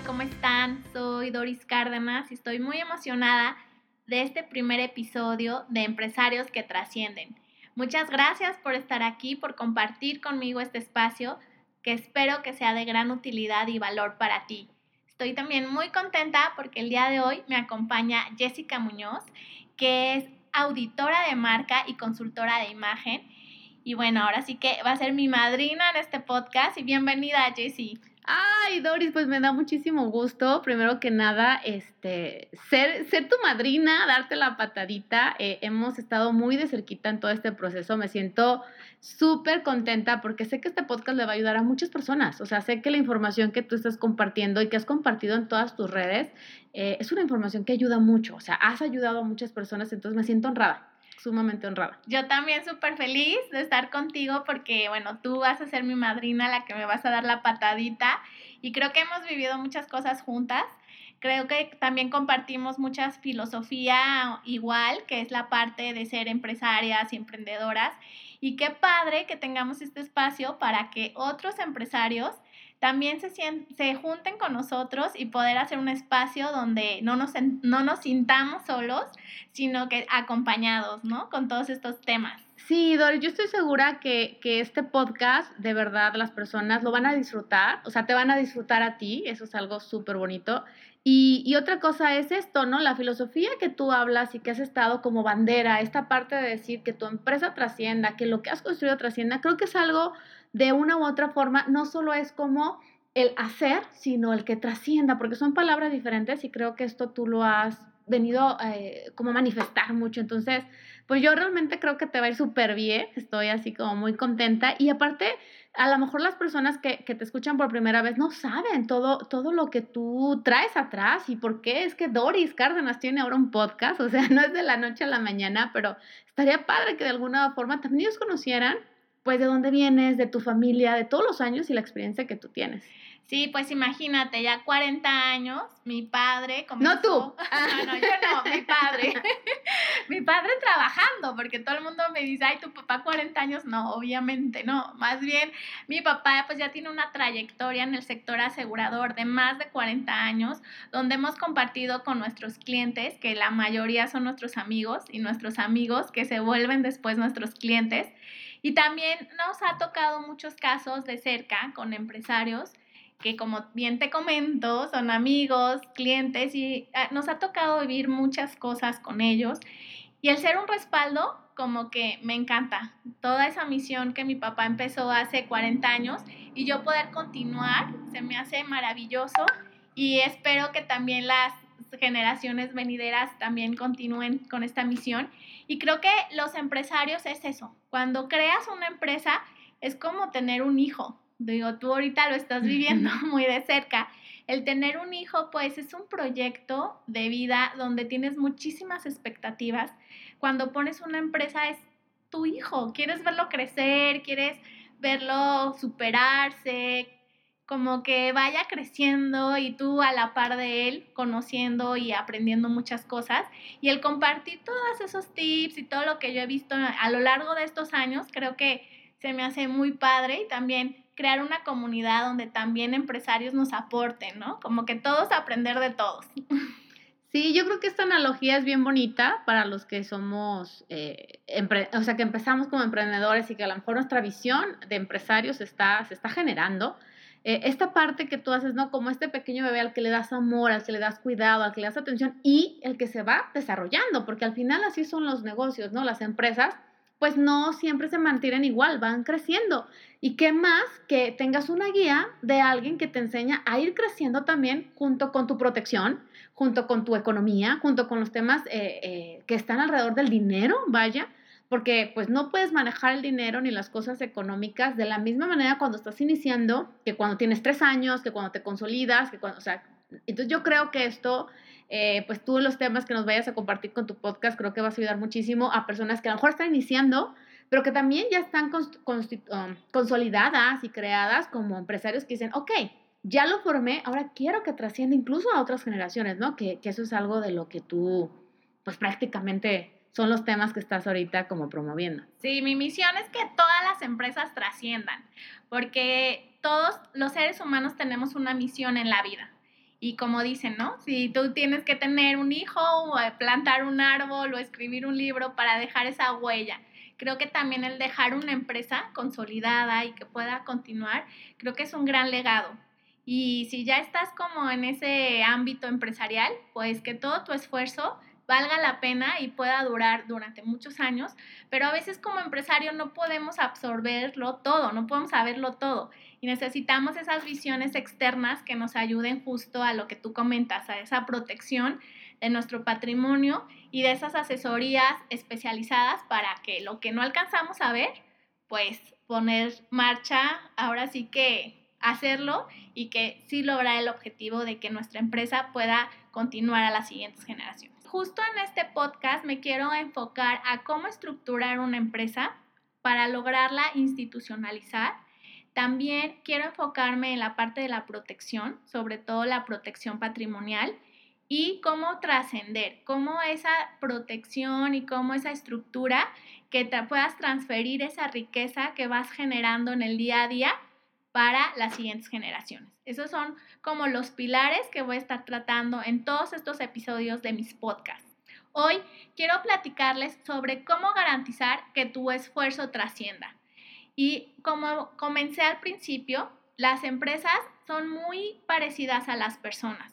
¿Cómo están? Soy Doris Cárdenas y estoy muy emocionada de este primer episodio de Empresarios que Trascienden. Muchas gracias por estar aquí, por compartir conmigo este espacio que espero que sea de gran utilidad y valor para ti. Estoy también muy contenta porque el día de hoy me acompaña Jessica Muñoz, que es auditora de marca y consultora de imagen. Y bueno, ahora sí que va a ser mi madrina en este podcast y bienvenida, Jessie. Ay, Doris, pues me da muchísimo gusto, primero que nada, este, ser, ser tu madrina, darte la patadita. Eh, hemos estado muy de cerquita en todo este proceso. Me siento súper contenta porque sé que este podcast le va a ayudar a muchas personas. O sea, sé que la información que tú estás compartiendo y que has compartido en todas tus redes eh, es una información que ayuda mucho. O sea, has ayudado a muchas personas, entonces me siento honrada sumamente honrada. Yo también súper feliz de estar contigo porque, bueno, tú vas a ser mi madrina, la que me vas a dar la patadita y creo que hemos vivido muchas cosas juntas. Creo que también compartimos muchas filosofía igual, que es la parte de ser empresarias y emprendedoras. Y qué padre que tengamos este espacio para que otros empresarios también se, se junten con nosotros y poder hacer un espacio donde no nos, no nos sintamos solos, sino que acompañados, ¿no? Con todos estos temas. Sí, Doris, yo estoy segura que, que, este podcast, de verdad, las personas lo van a disfrutar, o sea, te van a disfrutar a ti, eso es algo súper bonito. Y, y, otra cosa es esto, ¿no? La filosofía que tú hablas y que has estado como bandera, esta parte de decir que tu empresa trascienda, que lo que has construido trascienda, creo que es algo de una u otra forma no solo es como el hacer, sino el que trascienda, porque son palabras diferentes y creo que esto tú lo has venido eh, como a manifestar mucho. Entonces, pues yo realmente creo que te va a ir súper bien, estoy así como muy contenta y aparte, a lo mejor las personas que, que, te escuchan por primera vez no saben todo, todo lo que tú traes atrás y por qué es que Doris Cárdenas tiene ahora un podcast, o sea, no es de la noche a la mañana, pero estaría padre que de alguna forma también ellos conocieran pues de dónde vienes, de tu familia, de todos los años y la experiencia que tú tienes. Sí, pues imagínate, ya 40 años, mi padre comenzó... No tú. Ah, no, yo no, mi padre. mi padre trabajando, porque todo el mundo me dice, ay, tu papá 40 años. No, obviamente no. Más bien, mi papá pues ya tiene una trayectoria en el sector asegurador de más de 40 años, donde hemos compartido con nuestros clientes, que la mayoría son nuestros amigos, y nuestros amigos que se vuelven después nuestros clientes. Y también nos ha tocado muchos casos de cerca con empresarios que como bien te comento, son amigos, clientes y ah, nos ha tocado vivir muchas cosas con ellos. Y el ser un respaldo, como que me encanta. Toda esa misión que mi papá empezó hace 40 años y yo poder continuar, se me hace maravilloso y espero que también las generaciones venideras también continúen con esta misión. Y creo que los empresarios es eso. Cuando creas una empresa es como tener un hijo. Digo, tú ahorita lo estás viviendo muy de cerca. El tener un hijo, pues es un proyecto de vida donde tienes muchísimas expectativas. Cuando pones una empresa es tu hijo, quieres verlo crecer, quieres verlo superarse, como que vaya creciendo y tú a la par de él, conociendo y aprendiendo muchas cosas. Y el compartir todos esos tips y todo lo que yo he visto a lo largo de estos años, creo que se me hace muy padre y también crear una comunidad donde también empresarios nos aporten, ¿no? Como que todos aprender de todos. Sí, yo creo que esta analogía es bien bonita para los que somos, eh, o sea, que empezamos como emprendedores y que a lo mejor nuestra visión de empresarios está, se está generando eh, esta parte que tú haces, ¿no? Como este pequeño bebé al que le das amor, al que le das cuidado, al que le das atención y el que se va desarrollando, porque al final así son los negocios, ¿no? Las empresas, pues no siempre se mantienen igual, van creciendo. Y qué más que tengas una guía de alguien que te enseña a ir creciendo también junto con tu protección, junto con tu economía, junto con los temas eh, eh, que están alrededor del dinero, vaya, porque pues no puedes manejar el dinero ni las cosas económicas de la misma manera cuando estás iniciando que cuando tienes tres años, que cuando te consolidas, que cuando, o sea, entonces yo creo que esto, eh, pues tú los temas que nos vayas a compartir con tu podcast, creo que vas a ayudar muchísimo a personas que a lo mejor están iniciando, pero que también ya están um, consolidadas y creadas como empresarios que dicen, ok, ya lo formé, ahora quiero que trascienda incluso a otras generaciones, ¿no? Que, que eso es algo de lo que tú, pues prácticamente son los temas que estás ahorita como promoviendo. Sí, mi misión es que todas las empresas trasciendan, porque todos los seres humanos tenemos una misión en la vida. Y como dicen, ¿no? Si tú tienes que tener un hijo o plantar un árbol o escribir un libro para dejar esa huella. Creo que también el dejar una empresa consolidada y que pueda continuar, creo que es un gran legado. Y si ya estás como en ese ámbito empresarial, pues que todo tu esfuerzo valga la pena y pueda durar durante muchos años, pero a veces como empresario no podemos absorberlo todo, no podemos saberlo todo. Y necesitamos esas visiones externas que nos ayuden justo a lo que tú comentas, a esa protección de nuestro patrimonio y de esas asesorías especializadas para que lo que no alcanzamos a ver, pues poner marcha, ahora sí que hacerlo y que sí lograr el objetivo de que nuestra empresa pueda continuar a las siguientes generaciones justo en este podcast me quiero enfocar a cómo estructurar una empresa para lograrla institucionalizar. También quiero enfocarme en la parte de la protección, sobre todo la protección patrimonial y cómo trascender, cómo esa protección y cómo esa estructura que te puedas transferir esa riqueza que vas generando en el día a día para las siguientes generaciones. Esos son como los pilares que voy a estar tratando en todos estos episodios de mis podcasts. Hoy quiero platicarles sobre cómo garantizar que tu esfuerzo trascienda. Y como comencé al principio, las empresas son muy parecidas a las personas.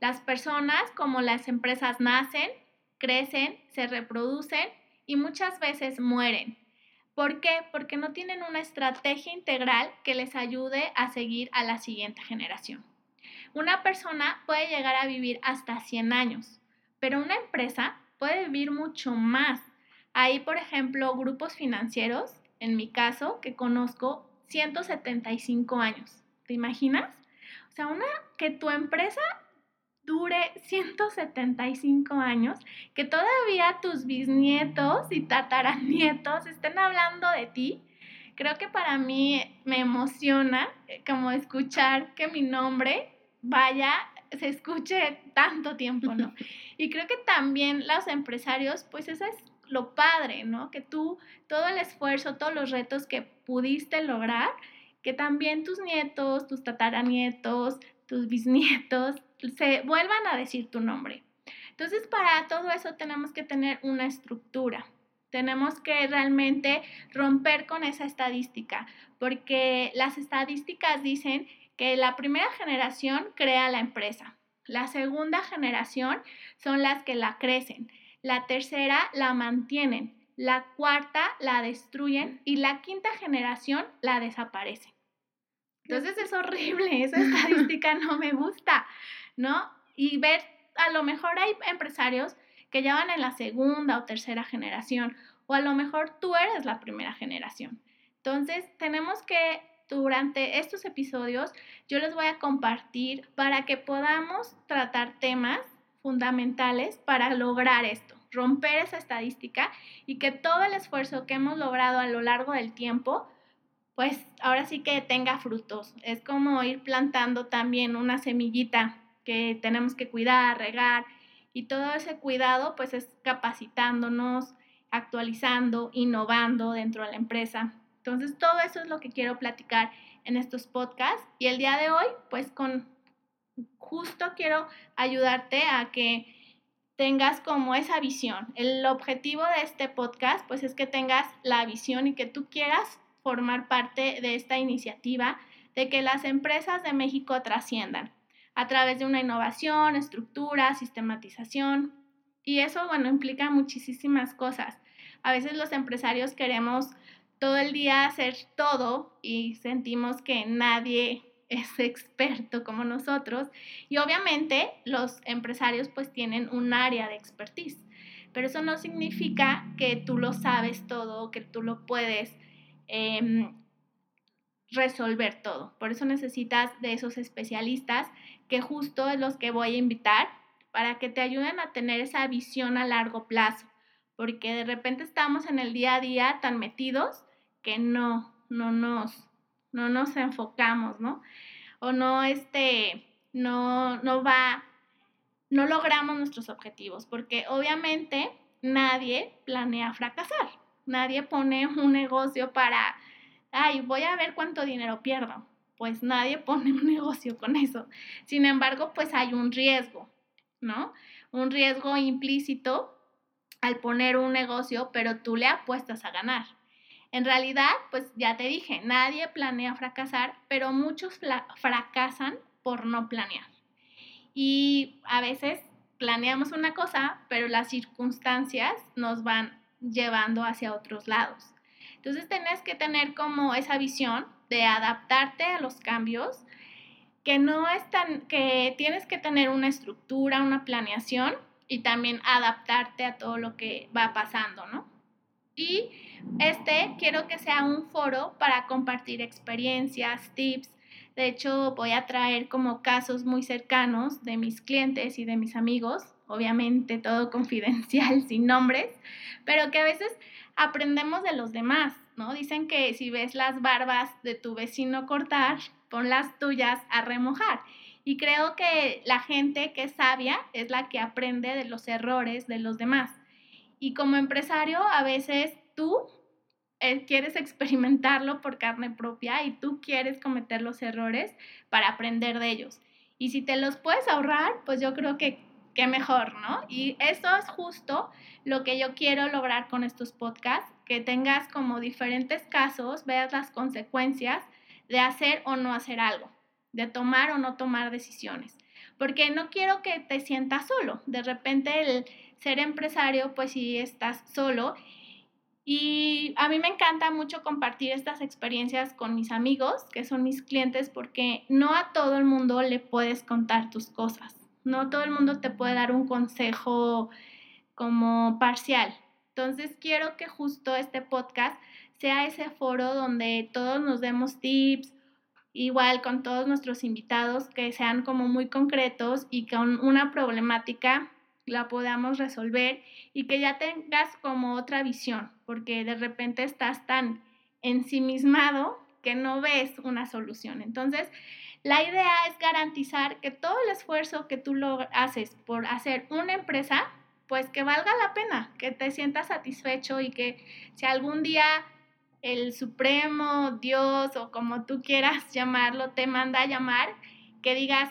Las personas, como las empresas, nacen, crecen, se reproducen y muchas veces mueren. ¿Por qué? Porque no tienen una estrategia integral que les ayude a seguir a la siguiente generación. Una persona puede llegar a vivir hasta 100 años, pero una empresa puede vivir mucho más. Hay, por ejemplo, grupos financieros, en mi caso, que conozco 175 años. ¿Te imaginas? O sea, una que tu empresa dure 175 años, que todavía tus bisnietos y tataranietos estén hablando de ti, creo que para mí me emociona eh, como escuchar que mi nombre vaya, se escuche tanto tiempo, ¿no? Y creo que también los empresarios, pues eso es lo padre, ¿no? Que tú, todo el esfuerzo, todos los retos que pudiste lograr, que también tus nietos, tus tataranietos, tus bisnietos se vuelvan a decir tu nombre. Entonces, para todo eso tenemos que tener una estructura. Tenemos que realmente romper con esa estadística, porque las estadísticas dicen que la primera generación crea la empresa, la segunda generación son las que la crecen, la tercera la mantienen, la cuarta la destruyen y la quinta generación la desaparece. Entonces es horrible, esa estadística no me gusta. ¿No? Y ver, a lo mejor hay empresarios que ya van en la segunda o tercera generación, o a lo mejor tú eres la primera generación. Entonces, tenemos que, durante estos episodios, yo les voy a compartir para que podamos tratar temas fundamentales para lograr esto, romper esa estadística y que todo el esfuerzo que hemos logrado a lo largo del tiempo, pues ahora sí que tenga frutos. Es como ir plantando también una semillita que tenemos que cuidar, regar y todo ese cuidado pues es capacitándonos, actualizando, innovando dentro de la empresa. Entonces todo eso es lo que quiero platicar en estos podcasts y el día de hoy pues con justo quiero ayudarte a que tengas como esa visión. El objetivo de este podcast pues es que tengas la visión y que tú quieras formar parte de esta iniciativa de que las empresas de México trasciendan a través de una innovación, estructura, sistematización. Y eso, bueno, implica muchísimas cosas. A veces los empresarios queremos todo el día hacer todo y sentimos que nadie es experto como nosotros. Y obviamente los empresarios pues tienen un área de expertise. pero eso no significa que tú lo sabes todo, que tú lo puedes em, resolver todo. Por eso necesitas de esos especialistas que justo es los que voy a invitar para que te ayuden a tener esa visión a largo plazo, porque de repente estamos en el día a día tan metidos que no, no nos, no nos enfocamos, ¿no? O no, este, no, no va, no logramos nuestros objetivos, porque obviamente nadie planea fracasar, nadie pone un negocio para, ay, voy a ver cuánto dinero pierdo. Pues nadie pone un negocio con eso. Sin embargo, pues hay un riesgo. ¿no? Un riesgo implícito al poner un negocio, pero tú le apuestas a ganar. En realidad, pues ya te dije, nadie planea fracasar, pero muchos fracasan por no planear. Y a veces planeamos una cosa, pero las circunstancias nos van llevando hacia otros lados. Entonces tienes que tener como esa visión de adaptarte a los cambios, que no es tan, que tienes que tener una estructura, una planeación y también adaptarte a todo lo que va pasando, ¿no? Y este quiero que sea un foro para compartir experiencias, tips. De hecho, voy a traer como casos muy cercanos de mis clientes y de mis amigos, obviamente todo confidencial, sin nombres, pero que a veces aprendemos de los demás, ¿no? Dicen que si ves las barbas de tu vecino cortar, pon las tuyas a remojar. Y creo que la gente que es sabia es la que aprende de los errores de los demás. Y como empresario, a veces tú eh, quieres experimentarlo por carne propia y tú quieres cometer los errores para aprender de ellos. Y si te los puedes ahorrar, pues yo creo que qué mejor, ¿no? Y eso es justo lo que yo quiero lograr con estos podcasts, que tengas como diferentes casos, veas las consecuencias de hacer o no hacer algo, de tomar o no tomar decisiones. Porque no quiero que te sientas solo. De repente el ser empresario, pues si estás solo. Y a mí me encanta mucho compartir estas experiencias con mis amigos, que son mis clientes, porque no a todo el mundo le puedes contar tus cosas. No todo el mundo te puede dar un consejo como parcial. Entonces quiero que justo este podcast sea ese foro donde todos nos demos tips, igual con todos nuestros invitados, que sean como muy concretos y con una problemática la podamos resolver y que ya tengas como otra visión, porque de repente estás tan ensimismado que no ves una solución. Entonces, la idea es garantizar que todo el esfuerzo que tú lo haces por hacer una empresa, pues que valga la pena, que te sientas satisfecho y que si algún día el Supremo, Dios o como tú quieras llamarlo, te manda a llamar, que digas,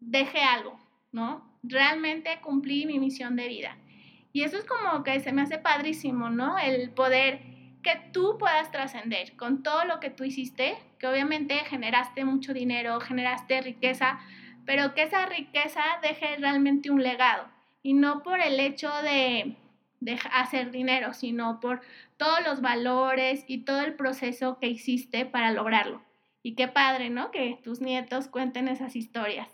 deje algo, ¿no? Realmente cumplí mi misión de vida. Y eso es como que se me hace padrísimo, ¿no? El poder que tú puedas trascender con todo lo que tú hiciste, que obviamente generaste mucho dinero, generaste riqueza, pero que esa riqueza deje realmente un legado y no por el hecho de de hacer dinero, sino por todos los valores y todo el proceso que hiciste para lograrlo. Y qué padre, ¿no? Que tus nietos cuenten esas historias.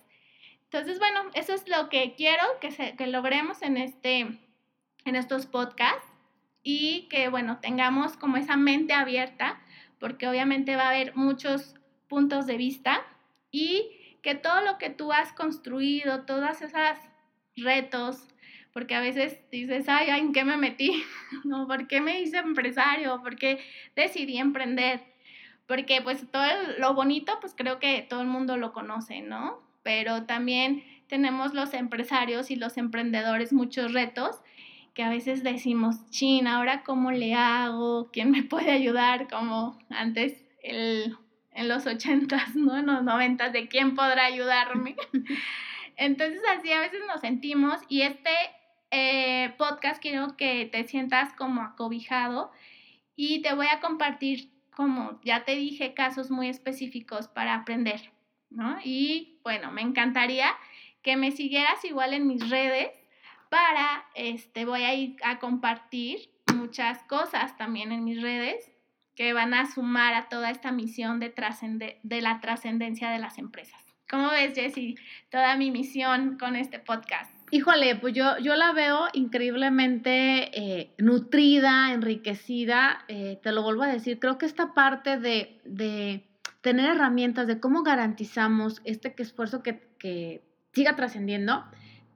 Entonces, bueno, eso es lo que quiero que, se, que logremos en, este, en estos podcasts y que, bueno, tengamos como esa mente abierta, porque obviamente va a haber muchos puntos de vista y que todo lo que tú has construido, todas esas retos, porque a veces dices, ay, ¿en qué me metí? ¿No? ¿Por qué me hice empresario? ¿Por qué decidí emprender? Porque pues todo lo bonito, pues creo que todo el mundo lo conoce, ¿no? Pero también tenemos los empresarios y los emprendedores muchos retos que a veces decimos, chin, ahora cómo le hago, quién me puede ayudar, como antes el, en los ochentas, ¿no? En los noventas, de quién podrá ayudarme. Entonces así a veces nos sentimos y este eh, podcast quiero que te sientas como acobijado y te voy a compartir, como ya te dije, casos muy específicos para aprender, ¿no? Y bueno, me encantaría que me siguieras igual en mis redes para, este, voy a ir a compartir muchas cosas también en mis redes que van a sumar a toda esta misión de, de la trascendencia de las empresas. ¿Cómo ves, Jessie, toda mi misión con este podcast? Híjole, pues yo, yo la veo increíblemente eh, nutrida, enriquecida. Eh, te lo vuelvo a decir, creo que esta parte de, de tener herramientas de cómo garantizamos este esfuerzo que, que siga trascendiendo,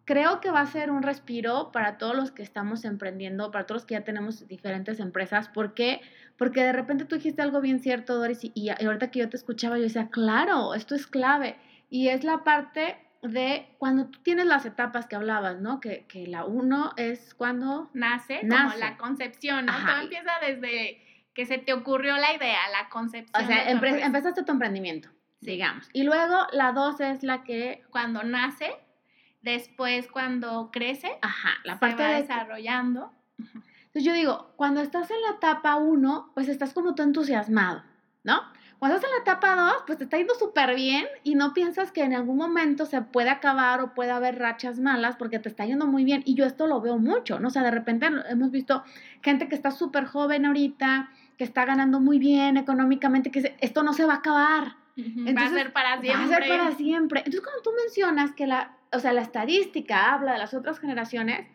creo que va a ser un respiro para todos los que estamos emprendiendo, para todos los que ya tenemos diferentes empresas. ¿Por qué? Porque de repente tú dijiste algo bien cierto, Doris, y, y ahorita que yo te escuchaba, yo decía, claro, esto es clave. Y es la parte de cuando tú tienes las etapas que hablabas, ¿no? Que, que la uno es cuando nace, como la concepción, ¿no? Todo empieza desde que se te ocurrió la idea, la concepción. O sea, empezaste tu emprendimiento, digamos. Y luego la dos es la que... Cuando nace, después cuando crece, Ajá, la parte va desarrollando. Entonces yo digo, cuando estás en la etapa uno, pues estás como tú entusiasmado, ¿no? Cuando estás en la etapa 2, pues te está yendo súper bien y no piensas que en algún momento se puede acabar o puede haber rachas malas porque te está yendo muy bien. Y yo esto lo veo mucho, ¿no? O sea, de repente hemos visto gente que está súper joven ahorita, que está ganando muy bien económicamente, que dice, esto no se va a acabar. va a ser para siempre. Va a ser para siempre. Entonces, cuando tú mencionas que la, o sea, la estadística habla de las otras generaciones,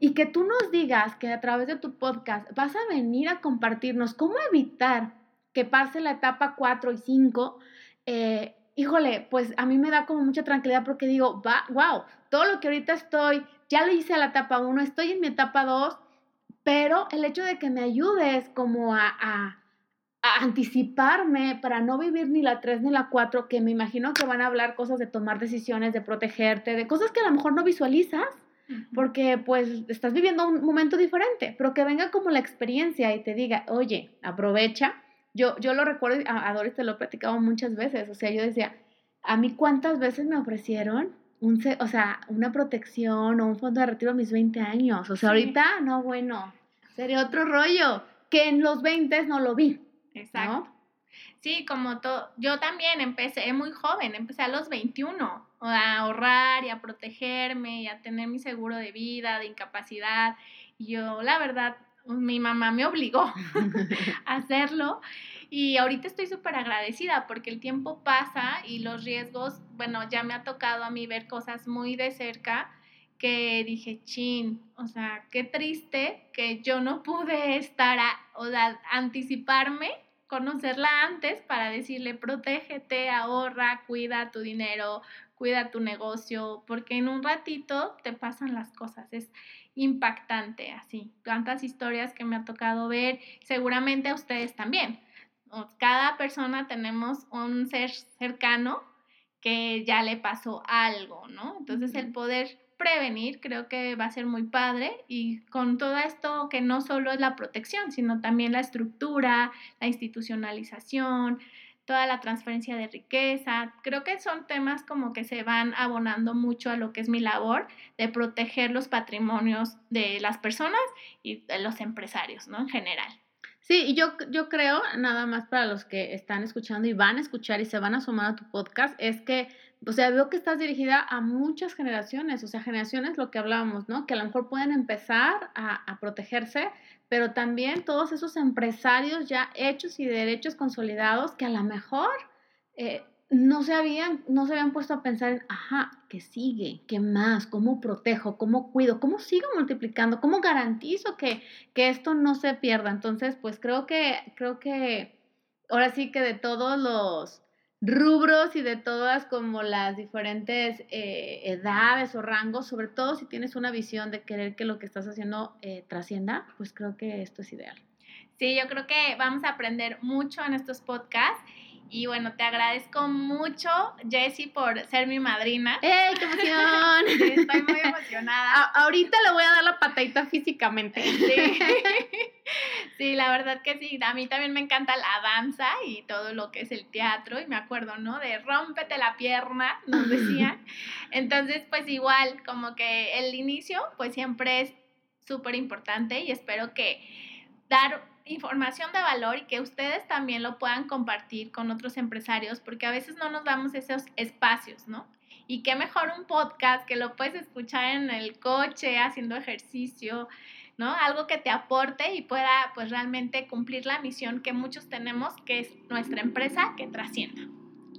y que tú nos digas que a través de tu podcast vas a venir a compartirnos cómo evitar que pase la etapa 4 y 5, eh, híjole, pues a mí me da como mucha tranquilidad porque digo, va, wow, todo lo que ahorita estoy, ya lo hice a la etapa 1, estoy en mi etapa 2, pero el hecho de que me ayudes como a, a, anticiparme para no vivir ni la 3 ni la 4, que me imagino que van a hablar cosas de tomar decisiones, de protegerte, de cosas que a lo mejor no visualizas, porque pues estás viviendo un momento diferente, pero que venga como la experiencia y te diga, oye, aprovecha yo, yo lo recuerdo, a, Doris te lo he platicado muchas veces, o sea, yo decía, a mí cuántas veces me ofrecieron un, o sea, una protección o un fondo de retiro a mis 20 años, o sea, ahorita, no, bueno, sería otro rollo, que en los 20 no lo vi. Exacto. Sí, como todo, yo también empecé muy joven, empecé a los 21 a ahorrar y a protegerme y a tener mi seguro de vida, de incapacidad. Y yo, la verdad, mi mamá me obligó a hacerlo y ahorita estoy súper agradecida porque el tiempo pasa y los riesgos, bueno, ya me ha tocado a mí ver cosas muy de cerca que dije, chin, o sea, qué triste que yo no pude estar, o sea, anticiparme, conocerla antes para decirle, protégete, ahorra, cuida tu dinero, cuida tu negocio, porque en un ratito te pasan las cosas. Es, impactante, así. Tantas historias que me ha tocado ver, seguramente a ustedes también. Cada persona tenemos un ser cercano que ya le pasó algo, ¿no? Entonces el poder prevenir creo que va a ser muy padre y con todo esto que no solo es la protección, sino también la estructura, la institucionalización, toda la transferencia de riqueza. Creo que son temas como que se van abonando mucho a lo que es mi labor de proteger los patrimonios de las personas y de los empresarios, ¿no? En general. Sí, y yo, yo creo, nada más para los que están escuchando y van a escuchar y se van a sumar a tu podcast, es que, o sea, veo que estás dirigida a muchas generaciones, o sea, generaciones, lo que hablábamos, ¿no? Que a lo mejor pueden empezar a, protegerse, pero también todos esos empresarios ya hechos y derechos consolidados que a lo mejor eh, no, se habían, no se habían puesto a pensar en, ajá, ¿qué sigue? ¿Qué más? ¿Cómo protejo? ¿Cómo cuido? ¿Cómo sigo multiplicando? ¿Cómo garantizo que, que esto no se pierda? Entonces, pues creo que, creo que ahora sí que de todos los rubros y de todas como las diferentes eh, edades o rangos, sobre todo si tienes una visión de querer que lo que estás haciendo eh, trascienda, pues creo que esto es ideal. Sí, yo creo que vamos a aprender mucho en estos podcasts y bueno, te agradezco mucho, Jessie, por ser mi madrina. ¡Ey, qué emoción! estoy muy emocionada. ahorita le voy a dar la patadita físicamente. Sí. sí, la verdad que sí. A mí también me encanta la danza y todo lo que es el teatro. Y me acuerdo, ¿no? De rómpete la pierna, nos decían. Entonces, pues igual, como que el inicio, pues siempre es súper importante y espero que dar información de valor y que ustedes también lo puedan compartir con otros empresarios, porque a veces no nos damos esos espacios, ¿no? Y qué mejor un podcast que lo puedes escuchar en el coche, haciendo ejercicio, ¿no? Algo que te aporte y pueda pues realmente cumplir la misión que muchos tenemos, que es nuestra empresa que trascienda.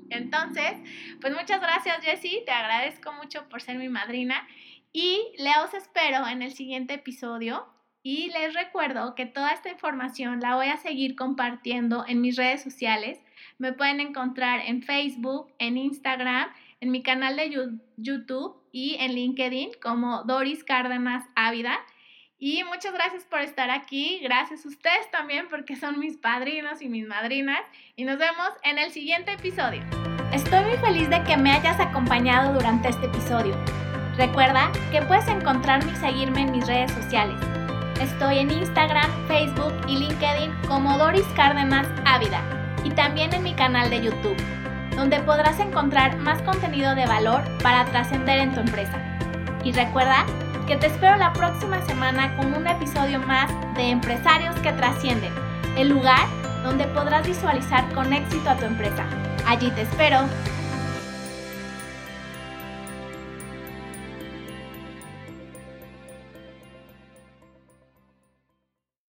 Entonces, pues muchas gracias Jessie, te agradezco mucho por ser mi madrina Y os espero en el siguiente episodio. Y les recuerdo que toda esta información la voy a seguir compartiendo en mis redes sociales. Me pueden encontrar en Facebook, en Instagram, en mi canal de YouTube y en LinkedIn como Doris Cárdenas Ávida. Y muchas gracias por estar aquí. Gracias a ustedes también porque son mis padrinos y mis madrinas. Y nos vemos en el siguiente episodio. Estoy muy feliz de que me hayas acompañado durante este episodio. Recuerda que puedes encontrarme y seguirme en mis redes sociales. Estoy en Instagram, Facebook y LinkedIn como Doris Cárdenas Ávida y también en mi canal de YouTube, donde podrás encontrar más contenido de valor para trascender en tu empresa. Y recuerda que te espero la próxima semana con un episodio más de Empresarios que Trascienden, el lugar donde podrás visualizar con éxito a tu empresa. Allí te espero.